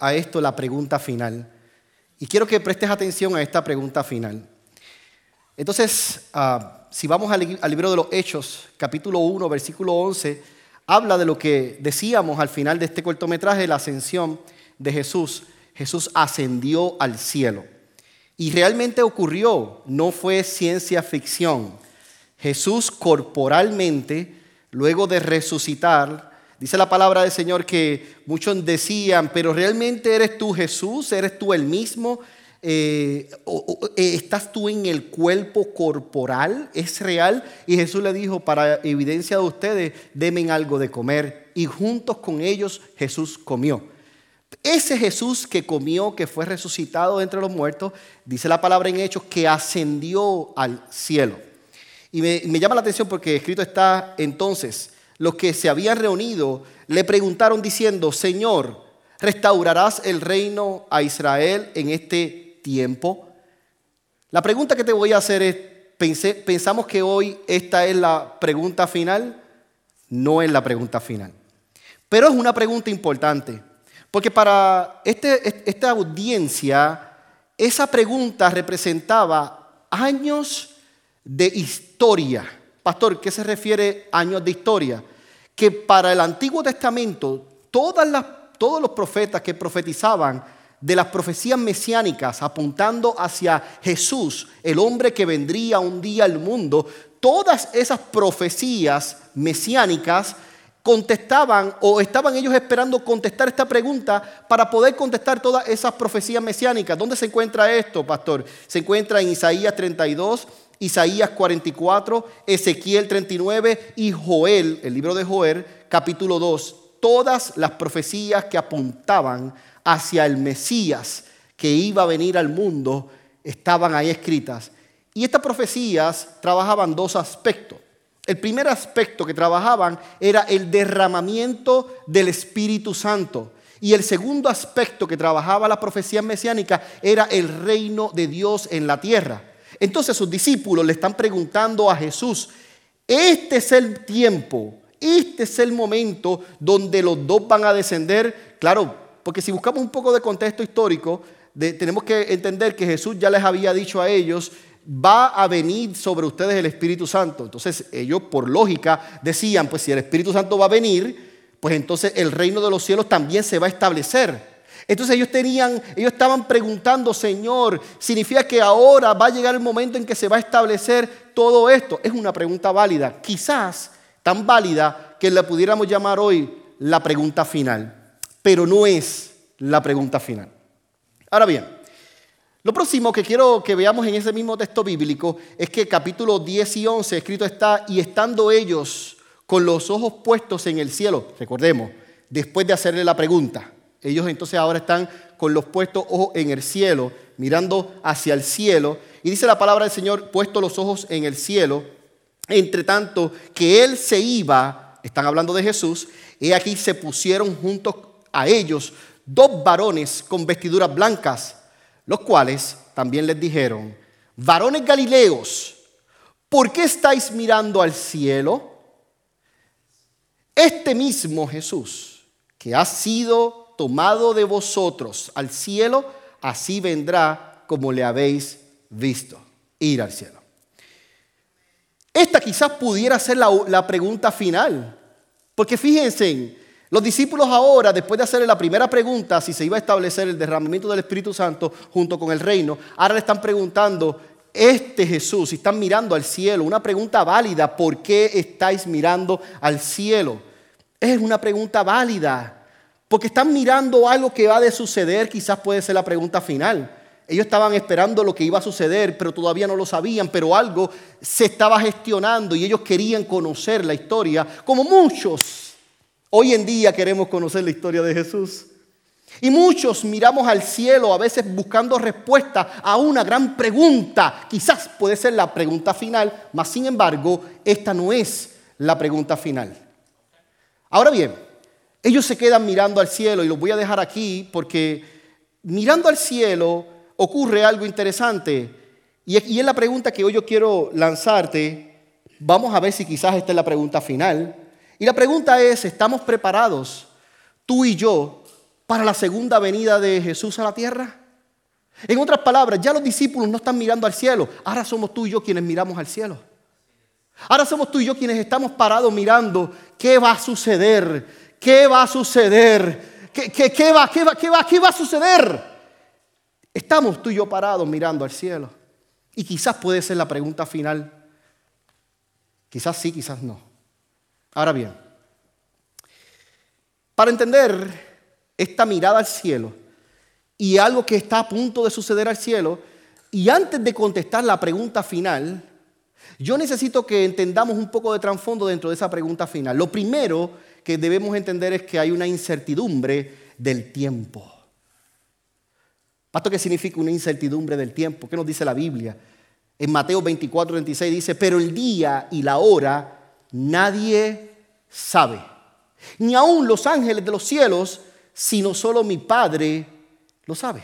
a esto la pregunta final. Y quiero que prestes atención a esta pregunta final. Entonces, ah, si vamos al, al, libro de los Hechos, capítulo 1, versículo 11, habla de lo que decíamos al final de este cortometraje, la ascensión de Jesús. Jesús ascendió al cielo. Y realmente ocurrió, no fue ciencia ficción. Jesús corporalmente, luego de resucitar, Dice la palabra del Señor que muchos decían, pero realmente eres tú Jesús, eres tú el mismo, eh, eh, estás tú en el cuerpo corporal, es real. Y Jesús le dijo, para evidencia de ustedes, denme algo de comer. Y juntos con ellos Jesús comió. Ese Jesús que comió, que fue resucitado entre los muertos, dice la palabra en Hechos, que ascendió al cielo. Y me, me llama la atención porque escrito está entonces, los que se habían reunido le preguntaron diciendo, Señor, ¿restaurarás el reino a Israel en este tiempo? La pregunta que te voy a hacer es, ¿pensamos que hoy esta es la pregunta final? No es la pregunta final. Pero es una pregunta importante, porque para este, esta audiencia, esa pregunta representaba años de historia Pastor, ¿qué se refiere a años de historia? Que para el Antiguo Testamento, todos los profetas que profetizaban de las profecías mesiánicas apuntando hacia Jesús, el hombre que vendría un día al mundo, todas esas profecías mesiánicas contestaban o estaban ellos esperando contestar esta pregunta para poder contestar todas esas profecías mesiánicas. ¿Dónde se encuentra esto, pastor? Se encuentra en Isaías 32, Isaías 44, Ezequiel 39 y Joel, el libro de Joel, capítulo 2. Todas las profecías que apuntaban hacia el Mesías que iba a venir al mundo estaban ahí escritas. Y estas profecías trabajaban dos aspectos. El primer aspecto que trabajaban era el derramamiento del Espíritu Santo. Y el segundo aspecto que trabajaba la profecía mesiánica era el reino de Dios en la tierra. Entonces sus discípulos le están preguntando a Jesús, este es el tiempo, este es el momento donde los dos van a descender. Claro, porque si buscamos un poco de contexto histórico, tenemos que entender que Jesús ya les había dicho a ellos, va a venir sobre ustedes el Espíritu Santo. Entonces ellos por lógica decían, pues si el Espíritu Santo va a venir, pues entonces el reino de los cielos también se va a establecer. Entonces ellos tenían, ellos estaban preguntando, Señor, ¿significa que ahora va a llegar el momento en que se va a establecer todo esto? Es una pregunta válida, quizás tan válida que la pudiéramos llamar hoy la pregunta final, pero no es la pregunta final. Ahora bien, lo próximo que quiero que veamos en ese mismo texto bíblico es que capítulo 10 y 11 escrito está, y estando ellos con los ojos puestos en el cielo, recordemos, después de hacerle la pregunta, ellos entonces ahora están con los puestos ojos en el cielo, mirando hacia el cielo. Y dice la palabra del Señor, puesto los ojos en el cielo. Entre tanto que Él se iba, están hablando de Jesús, y aquí se pusieron juntos a ellos dos varones con vestiduras blancas, los cuales también les dijeron, varones galileos, ¿por qué estáis mirando al cielo? Este mismo Jesús, que ha sido tomado de vosotros al cielo, así vendrá como le habéis visto ir al cielo. Esta quizás pudiera ser la, pregunta final, porque fíjense, los discípulos ahora, después de hacerle la primera pregunta, si se iba a establecer el derramamiento del Espíritu Santo junto con el reino, ahora le están preguntando, este Jesús, si están mirando al cielo, una pregunta válida, ¿por qué estáis mirando al cielo? Es una pregunta válida. Porque están mirando algo que va a suceder, quizás puede ser la pregunta final. Ellos estaban esperando lo que iba a suceder, pero todavía no lo sabían, pero algo se estaba gestionando y ellos querían conocer la historia, como muchos hoy en día queremos conocer la historia de Jesús. Y muchos miramos al cielo a veces buscando respuesta a una gran pregunta. Quizás puede ser la pregunta final, mas sin embargo, esta no es la pregunta final. Ahora bien, ellos se quedan mirando al cielo y los voy a dejar aquí porque mirando al cielo ocurre algo interesante. Y es la pregunta que hoy yo quiero lanzarte. Vamos a ver si quizás esta es la pregunta final. Y la pregunta es, ¿estamos preparados, tú y yo, para la segunda venida de Jesús a la tierra? En otras palabras, ya los discípulos no están mirando al cielo, ahora somos tú y yo quienes miramos al cielo. Ahora somos tú y yo quienes estamos parados mirando qué va a suceder, qué va a suceder, qué, qué, va, qué, va, qué, va, qué va a suceder. Estamos tú y yo parados mirando al cielo. Y quizás puede ser la pregunta final. Quizás sí, quizás no. Ahora bien, para entender esta mirada al cielo y algo que está a punto de suceder al cielo, y antes de contestar la pregunta final, yo necesito que entendamos un poco de trasfondo dentro de esa pregunta final. Lo primero que debemos entender es que hay una incertidumbre del tiempo. ¿Pastor qué significa una incertidumbre del tiempo? ¿Qué nos dice la Biblia? En Mateo 24, 26 dice, pero el día y la hora nadie sabe. Ni aun los ángeles de los cielos, sino solo mi Padre lo sabe.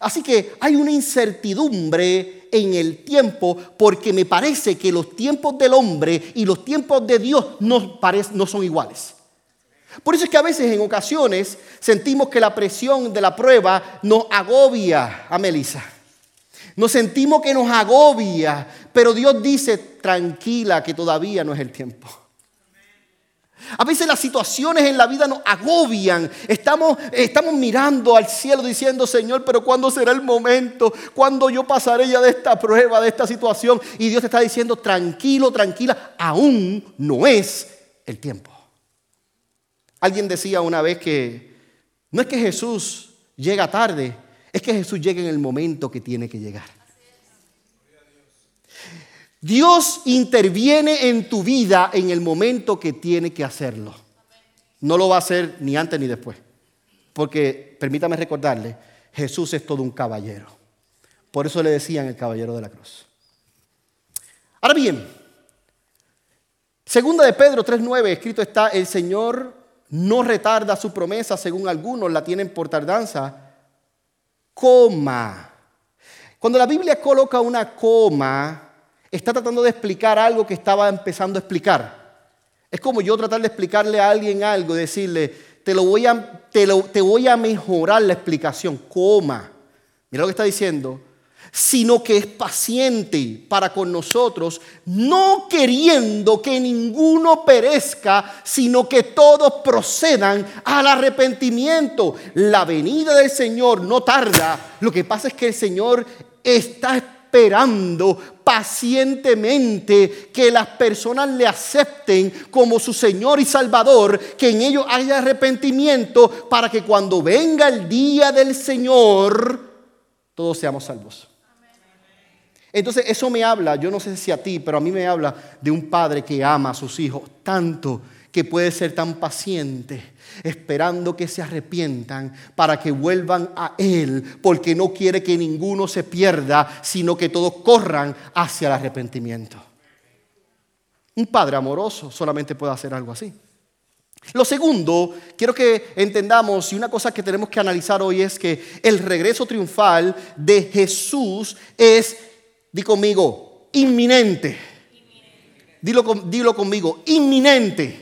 Así que hay una incertidumbre en el tiempo porque me parece que los tiempos del hombre y los tiempos de Dios no, no son iguales. Por eso es que a veces en ocasiones sentimos que la presión de la prueba nos agobia a Melissa. Nos sentimos que nos agobia, pero Dios dice, tranquila, que todavía no es el tiempo. A veces las situaciones en la vida nos agobian. Estamos, estamos mirando al cielo diciendo, Señor, pero ¿cuándo será el momento? ¿Cuándo yo pasaré ya de esta prueba, de esta situación? Y Dios te está diciendo, tranquilo, tranquila, aún no es el tiempo. Alguien decía una vez que no es que Jesús llega tarde, es que Jesús llega en el momento que tiene que llegar. Dios interviene en tu vida en el momento que tiene que hacerlo. No lo va a hacer ni antes ni después. Porque, permítame recordarle, Jesús es todo un caballero. Por eso le decían el caballero de la cruz. Ahora bien, segunda de Pedro 3.9, escrito está, el Señor no retarda su promesa, según algunos la tienen por tardanza, coma. Cuando la Biblia coloca una coma, está tratando de explicar algo que estaba empezando a explicar. Es como yo tratar de explicarle a alguien algo, decirle, te, lo voy a, te, te voy a mejorar la explicación, coma. Mira lo que está diciendo. Sino que es paciente para con nosotros, no queriendo que ninguno perezca, sino que todos procedan al arrepentimiento. La venida del Señor no tarda. Lo que pasa es que el Señor está esperando pacientemente que las personas le acepten como su Señor y Salvador, que en ellos haya arrepentimiento para que cuando venga el día del Señor, todos seamos salvos. Entonces eso me habla, yo no sé si a ti, pero a mí me habla de un padre que ama a sus hijos tanto que puede ser tan paciente esperando que se arrepientan para que vuelvan a Él, porque no quiere que ninguno se pierda, sino que todos corran hacia el arrepentimiento. Un padre amoroso solamente puede hacer algo así. Lo segundo, quiero que entendamos, y una cosa que tenemos que analizar hoy es que el regreso triunfal de Jesús es, di conmigo, inminente. Dilo, conmigo, inminente.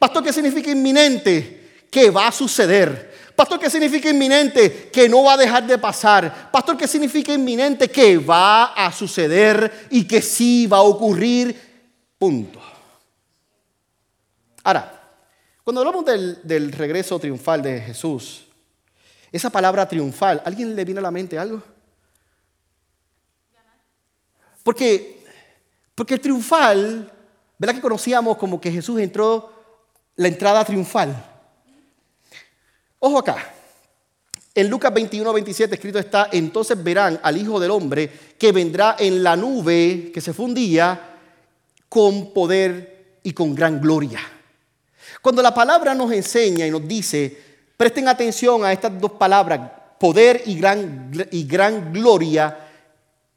Pastor, ¿qué significa inminente? Que va a suceder. Pastor, ¿qué significa inminente? Que no va a dejar de pasar. Pastor, ¿qué significa inminente? Que va a suceder y que sí va a ocurrir. Punto. Ahora, cuando hablamos del, del regreso triunfal de Jesús, esa palabra triunfal, ¿alguien le viene a la mente algo? Porque, porque el triunfal, ¿verdad que conocíamos como que Jesús entró la entrada triunfal. Ojo acá. En Lucas 21, 27 escrito está, entonces verán al Hijo del Hombre que vendrá en la nube que se fundía con poder y con gran gloria. Cuando la palabra nos enseña y nos dice, presten atención a estas dos palabras, poder y gran, y gran gloria,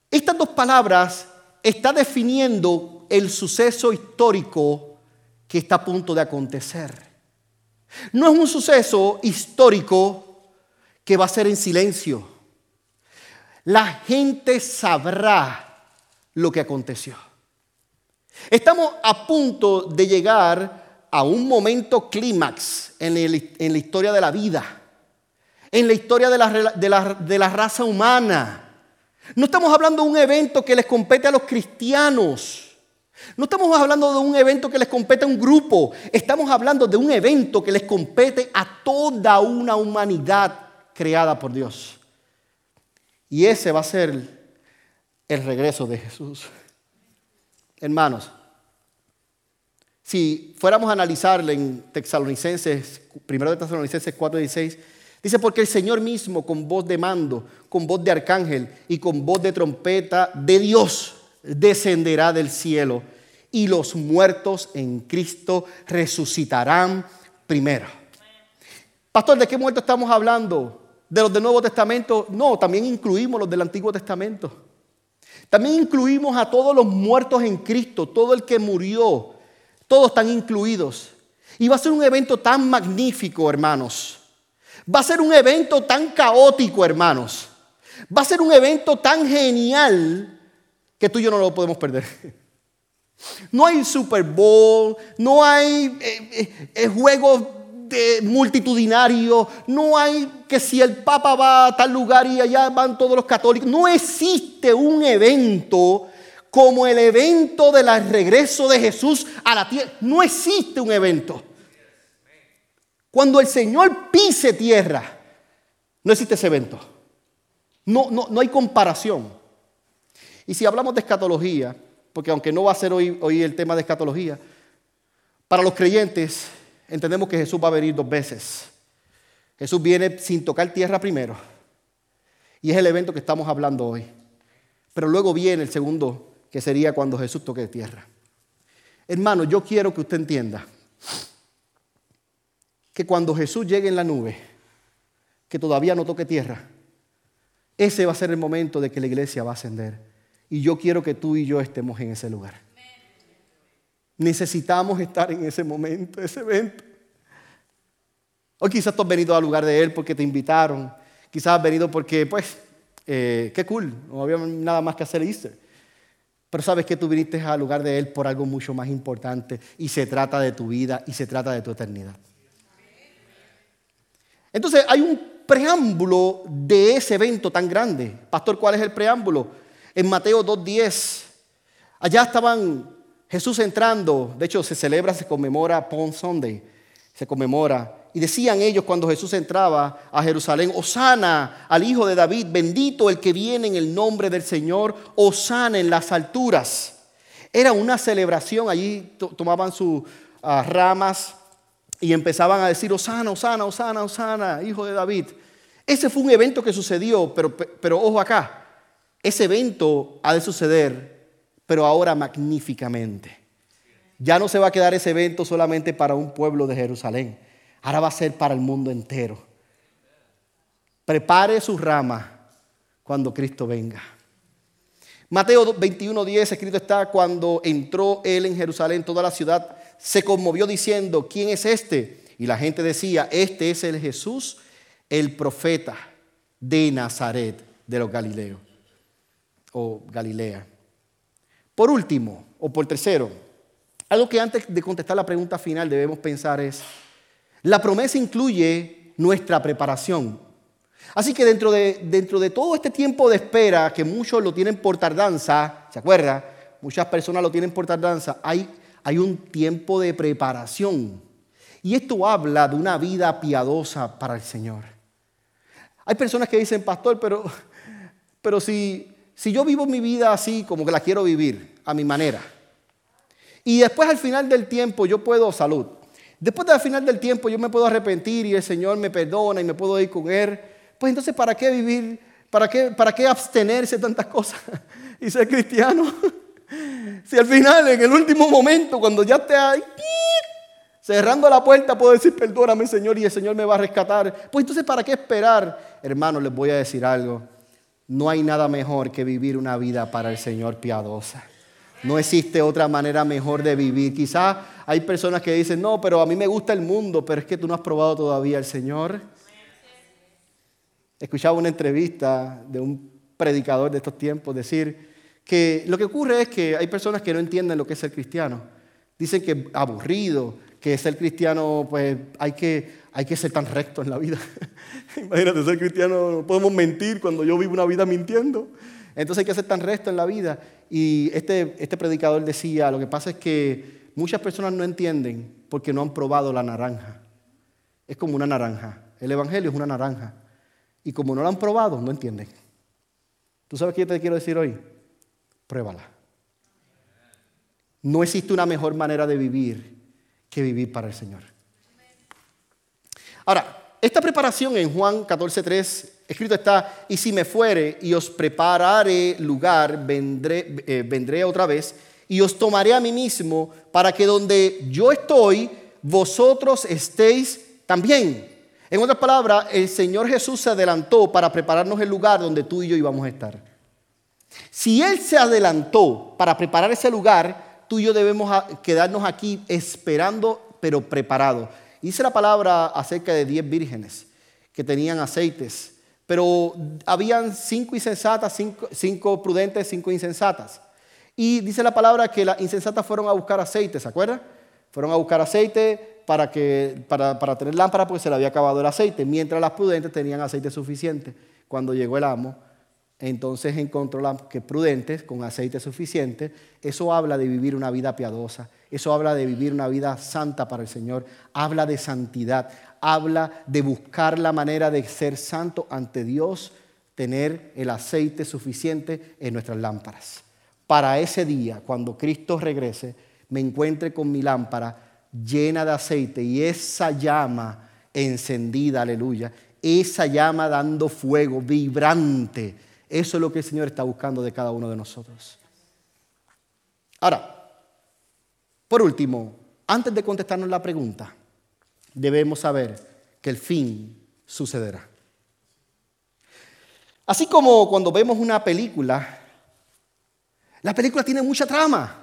estas dos palabras están definiendo el suceso histórico que está a punto de acontecer. No es un suceso histórico que va a ser en silencio. La gente sabrá lo que aconteció. Estamos a punto de llegar a un momento clímax en, la historia de la vida, en la historia de, la, de la raza humana. No estamos hablando de un evento que les compete a los cristianos. No estamos hablando de un evento que les compete a un grupo. Estamos hablando de un evento que les compete a toda una humanidad creada por Dios. Y ese va a ser el regreso de Jesús. Hermanos, si fuéramos a analizarle en Tesalonicenses, primero de Tesalonicenses 4:16, dice, porque el Señor mismo con voz de mando, con voz de arcángel y con voz de trompeta de Dios descenderá del cielo y los muertos en Cristo resucitarán primero. Pastor, ¿de qué muertos estamos hablando? ¿De los del Nuevo Testamento? No, también incluimos los del Antiguo Testamento. También incluimos a todos los muertos en Cristo, todo el que murió, todos están incluidos. Y va a ser un evento tan magnífico, hermanos. Va a ser un evento tan caótico, hermanos. Va a ser un evento tan genial que tú y yo no lo podemos perder. No hay Super Bowl, no hay eh, eh, eh, juegos multitudinarios, no hay que si el Papa va a tal lugar y allá van todos los católicos. No existe un evento como el evento del regreso de Jesús a la tierra. No existe un evento. Cuando el Señor pise tierra, no existe ese evento. No, no, no hay comparación. Y si hablamos de escatología, porque aunque no va a ser hoy, hoy el tema de escatología, para los creyentes entendemos que Jesús va a venir dos veces. Jesús viene sin tocar tierra primero. Y es el evento que estamos hablando hoy. Pero luego viene el segundo, que sería cuando Jesús toque tierra. Hermano, yo quiero que usted entienda que cuando Jesús llegue en la nube, que todavía no toque tierra, ese va a ser el momento de que la iglesia va a ascender. Y yo quiero que tú y yo estemos en ese lugar. Necesitamos estar en ese momento, ese evento. Hoy quizás tú has venido al lugar de Él porque te invitaron. Quizás has venido porque, pues, eh, qué cool, no había nada más que hacer Easter. Pero sabes que tú viniste al lugar de Él por algo mucho más importante y se trata de tu vida y se trata de tu eternidad. Entonces hay un preámbulo de ese evento tan grande. Pastor, ¿cuál es el preámbulo? En Mateo 2.10. Allá estaban Jesús entrando, de hecho se celebra, se conmemora Palm Sunday, se conmemora. Y decían ellos cuando Jesús entraba a Jerusalén, Osana al Hijo de David, bendito el que viene en el nombre del Señor, Osana en las alturas. Era una celebración, allí tomaban sus ah, ramas y empezaban a decir, Osana, Osana, Osana, Osana, Hijo de David. Ese fue un evento que sucedió, pero, pero ojo acá, ese evento ha de suceder, pero ahora magníficamente. Ya no se va a quedar ese evento solamente para un pueblo de Jerusalén, ahora va a ser para el mundo entero. Prepare su rama cuando Cristo venga. Mateo 21:10 escrito está, cuando entró él en Jerusalén, toda la ciudad se conmovió diciendo, ¿quién es este? Y la gente decía, este es el Jesús, el profeta de Nazaret de los Galileos o Galilea. Por último, o por tercero, algo que antes de contestar la pregunta final debemos pensar es, la promesa incluye nuestra preparación. Así que dentro de, dentro de todo este tiempo de espera, que muchos lo tienen por tardanza, ¿se acuerda? Muchas personas lo tienen por tardanza, hay, hay un tiempo de preparación. Y esto habla de una vida piadosa para el Señor. Hay personas que dicen, pastor, pero, pero si, si yo vivo mi vida así como que la quiero vivir, a mi manera, y después al final del tiempo yo puedo salud, después al final del tiempo yo me puedo arrepentir y el Señor me perdona y me puedo ir con Él, pues entonces ¿para qué vivir? ¿Para qué, para qué abstenerse de tantas cosas y ser cristiano? si al final, en el último momento, cuando ya esté ahí, cerrando la puerta, puedo decir, perdóname Señor, y el Señor me va a rescatar. Pues entonces, ¿para qué esperar? Hermano, les voy a decir algo. No hay nada mejor que vivir una vida para el Señor piadosa. No existe otra manera mejor de vivir. Quizás hay personas que dicen, no, pero a mí me gusta el mundo, pero es que tú no has probado todavía al Señor. Escuchaba una entrevista de un predicador de estos tiempos decir que lo que ocurre es que hay personas que no entienden lo que es ser cristiano. Dicen que aburrido, que ser cristiano, pues hay que, hay que ser tan recto en la vida. Imagínate, ser cristiano, no podemos mentir cuando yo vivo una vida mintiendo. Entonces hay que ser tan recto en la vida. Y este, este predicador decía, lo que pasa es que muchas personas no entienden porque no han probado la naranja. Es como una naranja. El Evangelio es una naranja. Y como no la han probado, no entienden. ¿Tú sabes qué yo te quiero decir hoy? Pruébala. No existe una mejor manera de vivir que vivir para el Señor. Ahora, esta preparación en Juan 14.3, escrito está, y si me fuere y os prepararé lugar, vendré, eh, vendré otra vez y os tomaré a mí mismo para que donde yo estoy, vosotros estéis también. En otras palabras, el Señor Jesús se adelantó para prepararnos el lugar donde tú y yo íbamos a estar. Si Él se adelantó para preparar ese lugar, tú y yo debemos quedarnos aquí esperando, pero preparados. Dice la palabra acerca de diez vírgenes que tenían aceites, pero habían cinco insensatas, cinco, prudentes, cinco insensatas. Y dice la palabra que las insensatas fueron a buscar aceite, ¿se acuerdan? Fueron a buscar aceite para, que, para tener lámpara porque se le había acabado el aceite, mientras las prudentes tenían aceite suficiente. Cuando llegó el amo, entonces encontró las que prudentes, con aceite suficiente, eso habla de vivir una vida piadosa, eso habla de vivir una vida santa para el Señor, habla de santidad, habla de buscar la manera de ser santo ante Dios, tener el aceite suficiente en nuestras lámparas. Para ese día, cuando Cristo regrese, me encuentre con mi lámpara llena de aceite y esa llama encendida, aleluya, esa llama dando fuego, vibrante eso es lo que el Señor está buscando de cada uno de nosotros. Ahora, por último, antes de contestarnos la pregunta, debemos saber que el fin sucederá. Así como cuando vemos una película, la película tiene mucha trama.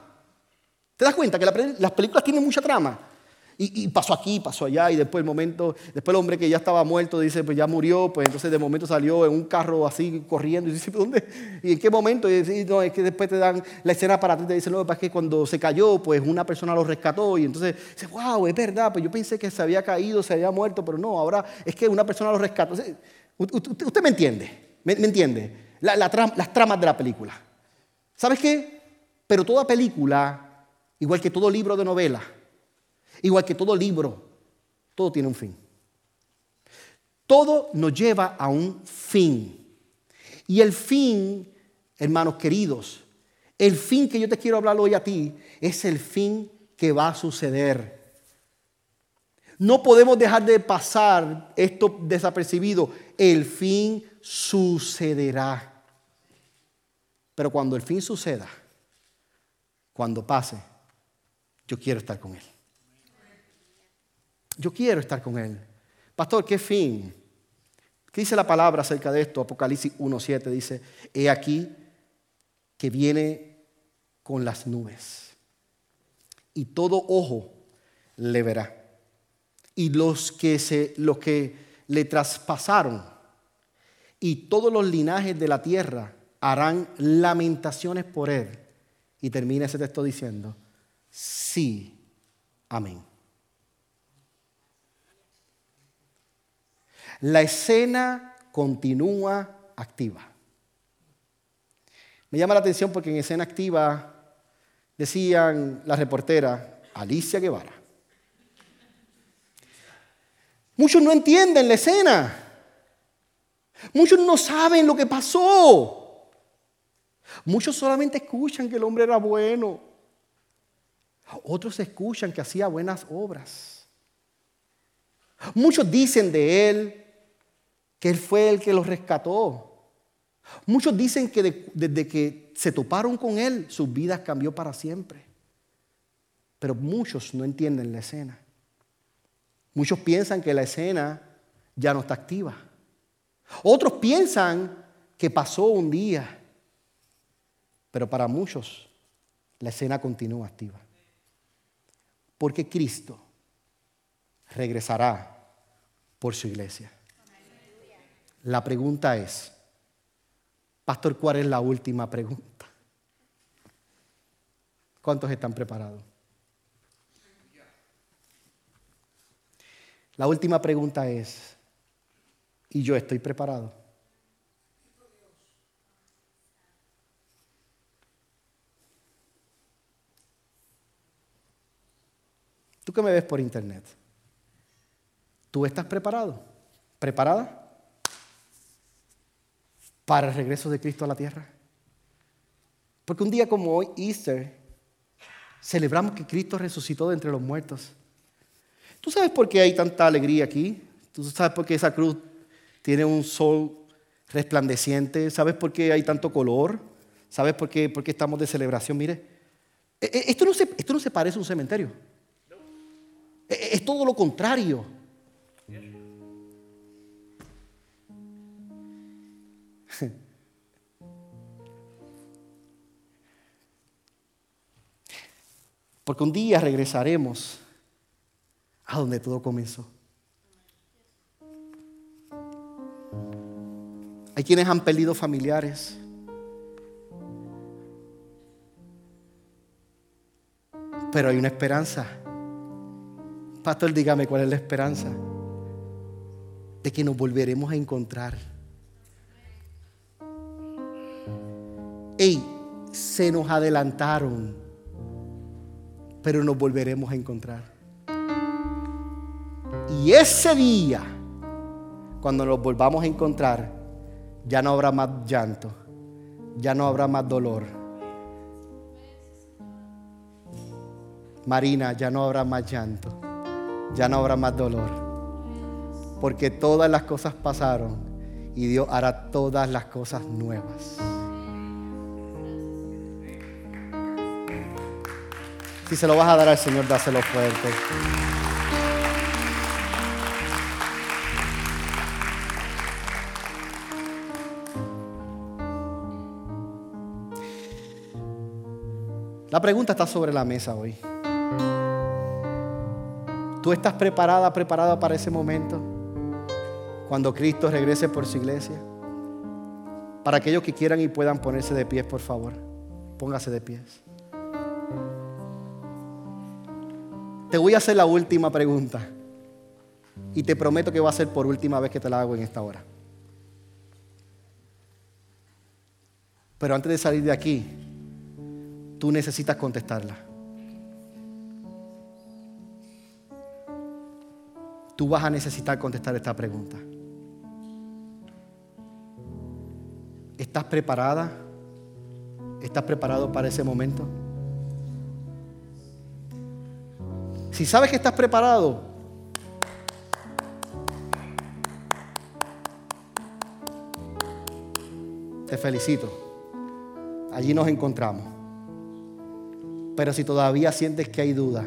¿Te das cuenta que las películas tienen mucha trama? Y, pasó aquí, pasó allá, y después el momento, después el hombre que ya estaba muerto dice, pues ya murió, pues entonces de momento salió en un carro así corriendo, y dice, ¿dónde? ¿Y en qué momento? Y dice, no, es que después te dan la escena para ti, te dicen, no, es que cuando se cayó, pues una persona lo rescató, y entonces dice, wow, es verdad, pues yo pensé que se había caído, se había muerto, pero no, ahora es que una persona lo rescató. Usted, me entiende, me, entiende, las tramas de la película. ¿Sabes qué? Pero toda película, igual que todo libro de novela, Igual que todo libro, todo tiene un fin. Todo nos lleva a un fin. Y el fin, hermanos queridos, el fin que yo te quiero hablar hoy a ti es el fin que va a suceder. No podemos dejar de pasar esto desapercibido. El fin sucederá. Pero cuando el fin suceda, cuando pase, yo quiero estar con Él. Yo quiero estar con Él. Pastor, ¿qué fin? ¿Qué dice la palabra acerca de esto? Apocalipsis 1.7 dice, he aquí que viene con las nubes y todo ojo le verá. Y los que, se, los que le traspasaron y todos los linajes de la tierra harán lamentaciones por él. Y termina ese texto diciendo, sí, amén. La escena continúa activa. Me llama la atención porque en escena activa decían la reportera Alicia Guevara. Muchos no entienden la escena. Muchos no saben lo que pasó. Muchos solamente escuchan que el hombre era bueno. Otros escuchan que hacía buenas obras. Muchos dicen de él que Él fue el que los rescató. Muchos dicen que desde que se toparon con Él, sus vidas cambió para siempre. Pero muchos no entienden la escena. Muchos piensan que la escena ya no está activa. Otros piensan que pasó un día. Pero para muchos la escena continúa activa. Porque Cristo regresará por su iglesia. La pregunta es, Pastor, ¿cuál es la última pregunta? ¿Cuántos están preparados? La última pregunta es, ¿y yo estoy preparado? Tú que me ves por internet, ¿tú estás preparado? ¿Preparada? Para el regreso de Cristo a la tierra. Porque un día como hoy, Easter, celebramos que Cristo resucitó de entre los muertos. ¿Tú sabes por qué hay tanta alegría aquí? ¿Tú sabes por qué esa cruz tiene un sol resplandeciente? ¿Sabes por qué hay tanto color? ¿Sabes por qué, por qué estamos de celebración? Mire, e, e, esto no, se, esto no se parece a un cementerio. E, es todo lo contrario. Porque un día regresaremos a donde todo comenzó. Hay quienes han perdido familiares. Pero hay una esperanza. Pastor, dígame cuál es la esperanza. De que nos volveremos a encontrar. Ey, se nos adelantaron, pero nos volveremos a encontrar. Y ese día, cuando nos volvamos a encontrar, ya no habrá más llanto, ya no habrá más dolor. Marina, ya no habrá más llanto, ya no habrá más dolor. Porque todas las cosas pasaron y Dios hará todas las cosas nuevas. Si se lo vas a dar al Señor, dáselo fuerte. La pregunta está sobre la mesa hoy. ¿Tú estás preparada, preparada para ese momento? Cuando Cristo regrese por su iglesia. Para aquellos que quieran y puedan ponerse de pies, por favor, póngase de pies. Te voy a hacer la última pregunta. Y te prometo que va a ser por última vez que te la hago en esta hora. Pero antes de salir de aquí, tú necesitas contestarla. Tú vas a necesitar contestar esta pregunta. ¿Estás preparada? ¿Estás preparado para ese momento? Si sabes que estás preparado, te felicito. Allí nos encontramos. Pero si todavía sientes que hay duda,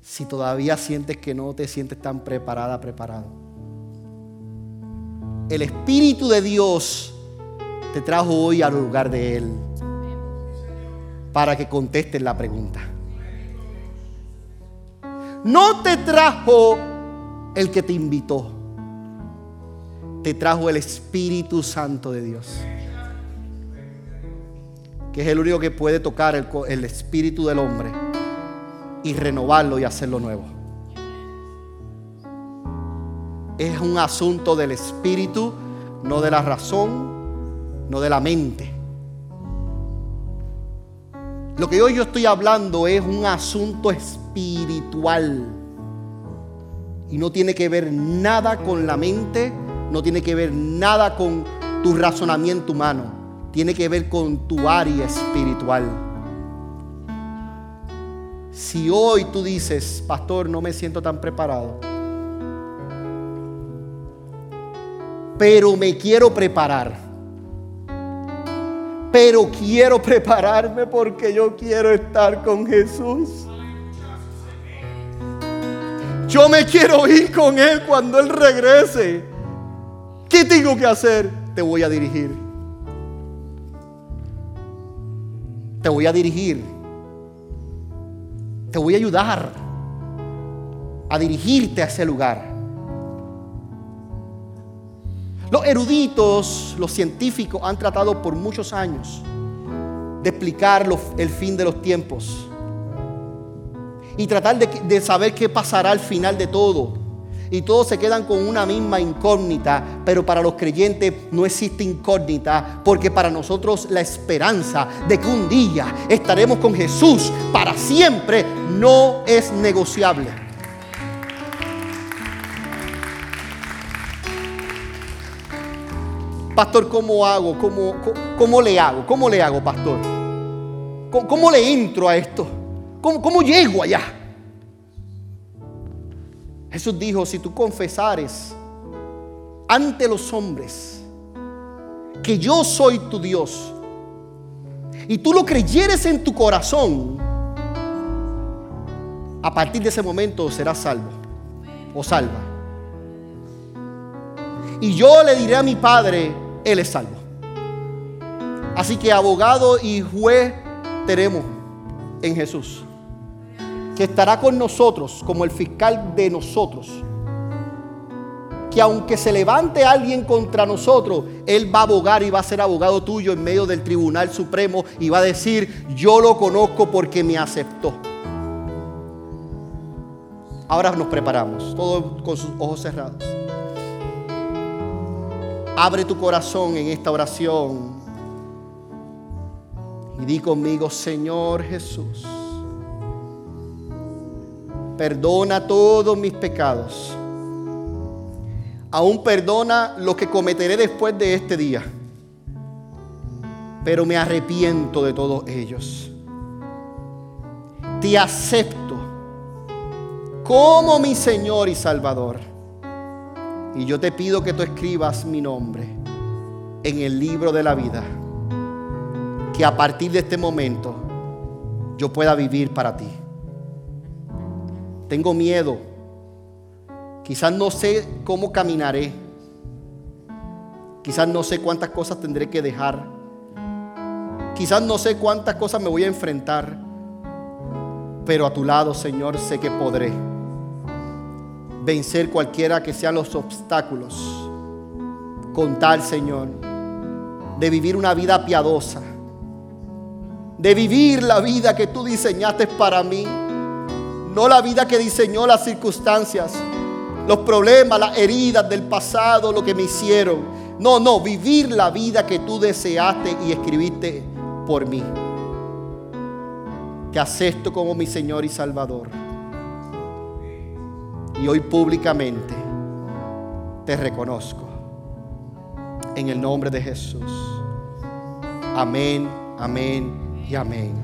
si todavía sientes que no te sientes tan preparada, preparado, el Espíritu de Dios te trajo hoy al lugar de Él para que contestes la pregunta. No te trajo el que te invitó, te trajo el Espíritu Santo de Dios que es el único que puede tocar el, espíritu del hombre y renovarlo y hacerlo nuevo. Es un asunto del espíritu, no de la razón, no de la mente. Lo que hoy yo estoy hablando es un asunto espiritual. Y no tiene que ver nada con la mente, no tiene que ver nada con tu razonamiento humano tiene que ver con tu área espiritual. Si hoy tú dices, pastor, no me siento tan preparado, pero me quiero preparar, pero quiero prepararme porque yo quiero estar con Jesús. Yo me quiero ir con Él cuando Él regrese. ¿Qué tengo que hacer? Te voy a dirigir. Te voy a dirigir. Te voy a ayudar a dirigirte a ese lugar. Los eruditos, los científicos han tratado por muchos años de explicar el fin de los tiempos. Y tratar de, saber qué pasará al final de todo. Y todos se quedan con una misma incógnita, pero para los creyentes no existe incógnita, porque para nosotros la esperanza de que un día estaremos con Jesús para siempre no es negociable. Pastor, ¿cómo hago? ¿Cómo, le hago? ¿Cómo le hago, pastor? ¿Cómo, cómo le entro a esto? ¿Cómo, ¿Cómo llego allá? Jesús dijo, si tú confesares ante los hombres que yo soy tu Dios y tú lo creyeres en tu corazón, a partir de ese momento serás salvo o salva. Y yo le diré a mi Padre, Él es salvo. Así que abogado y juez tenemos en Jesús, que estará con nosotros como el fiscal de nosotros. Que aunque se levante alguien contra nosotros, Él va a abogar y va a ser abogado tuyo en medio del Tribunal Supremo y va a decir, yo lo conozco porque me aceptó. Ahora nos preparamos, todos con sus ojos cerrados. Abre tu corazón en esta oración y di conmigo, Señor Jesús, perdona todos mis pecados. Aún perdona lo que cometeré después de este día. Pero me arrepiento de todos ellos. Te acepto como mi Señor y Salvador. Y yo te pido que tú escribas mi nombre en el libro de la vida. Que a partir de este momento yo pueda vivir para ti. Tengo miedo. Quizás no sé cómo caminaré. Quizás no sé cuántas cosas tendré que dejar. Quizás no sé cuántas cosas me voy a enfrentar. Pero a tu lado, Señor, sé que podré vencer cualquiera que sean los obstáculos. Con tal, Señor, de vivir una vida piadosa. De vivir la vida que tú diseñaste para mí. No la vida que diseñó las circunstancias, los problemas, las heridas del pasado, lo que me hicieron. No, no, vivir la vida que tú deseaste y escribiste por mí. Te acepto como mi Señor y Salvador y hoy públicamente te reconozco. En el nombre de Jesús. Amén, amén y amén.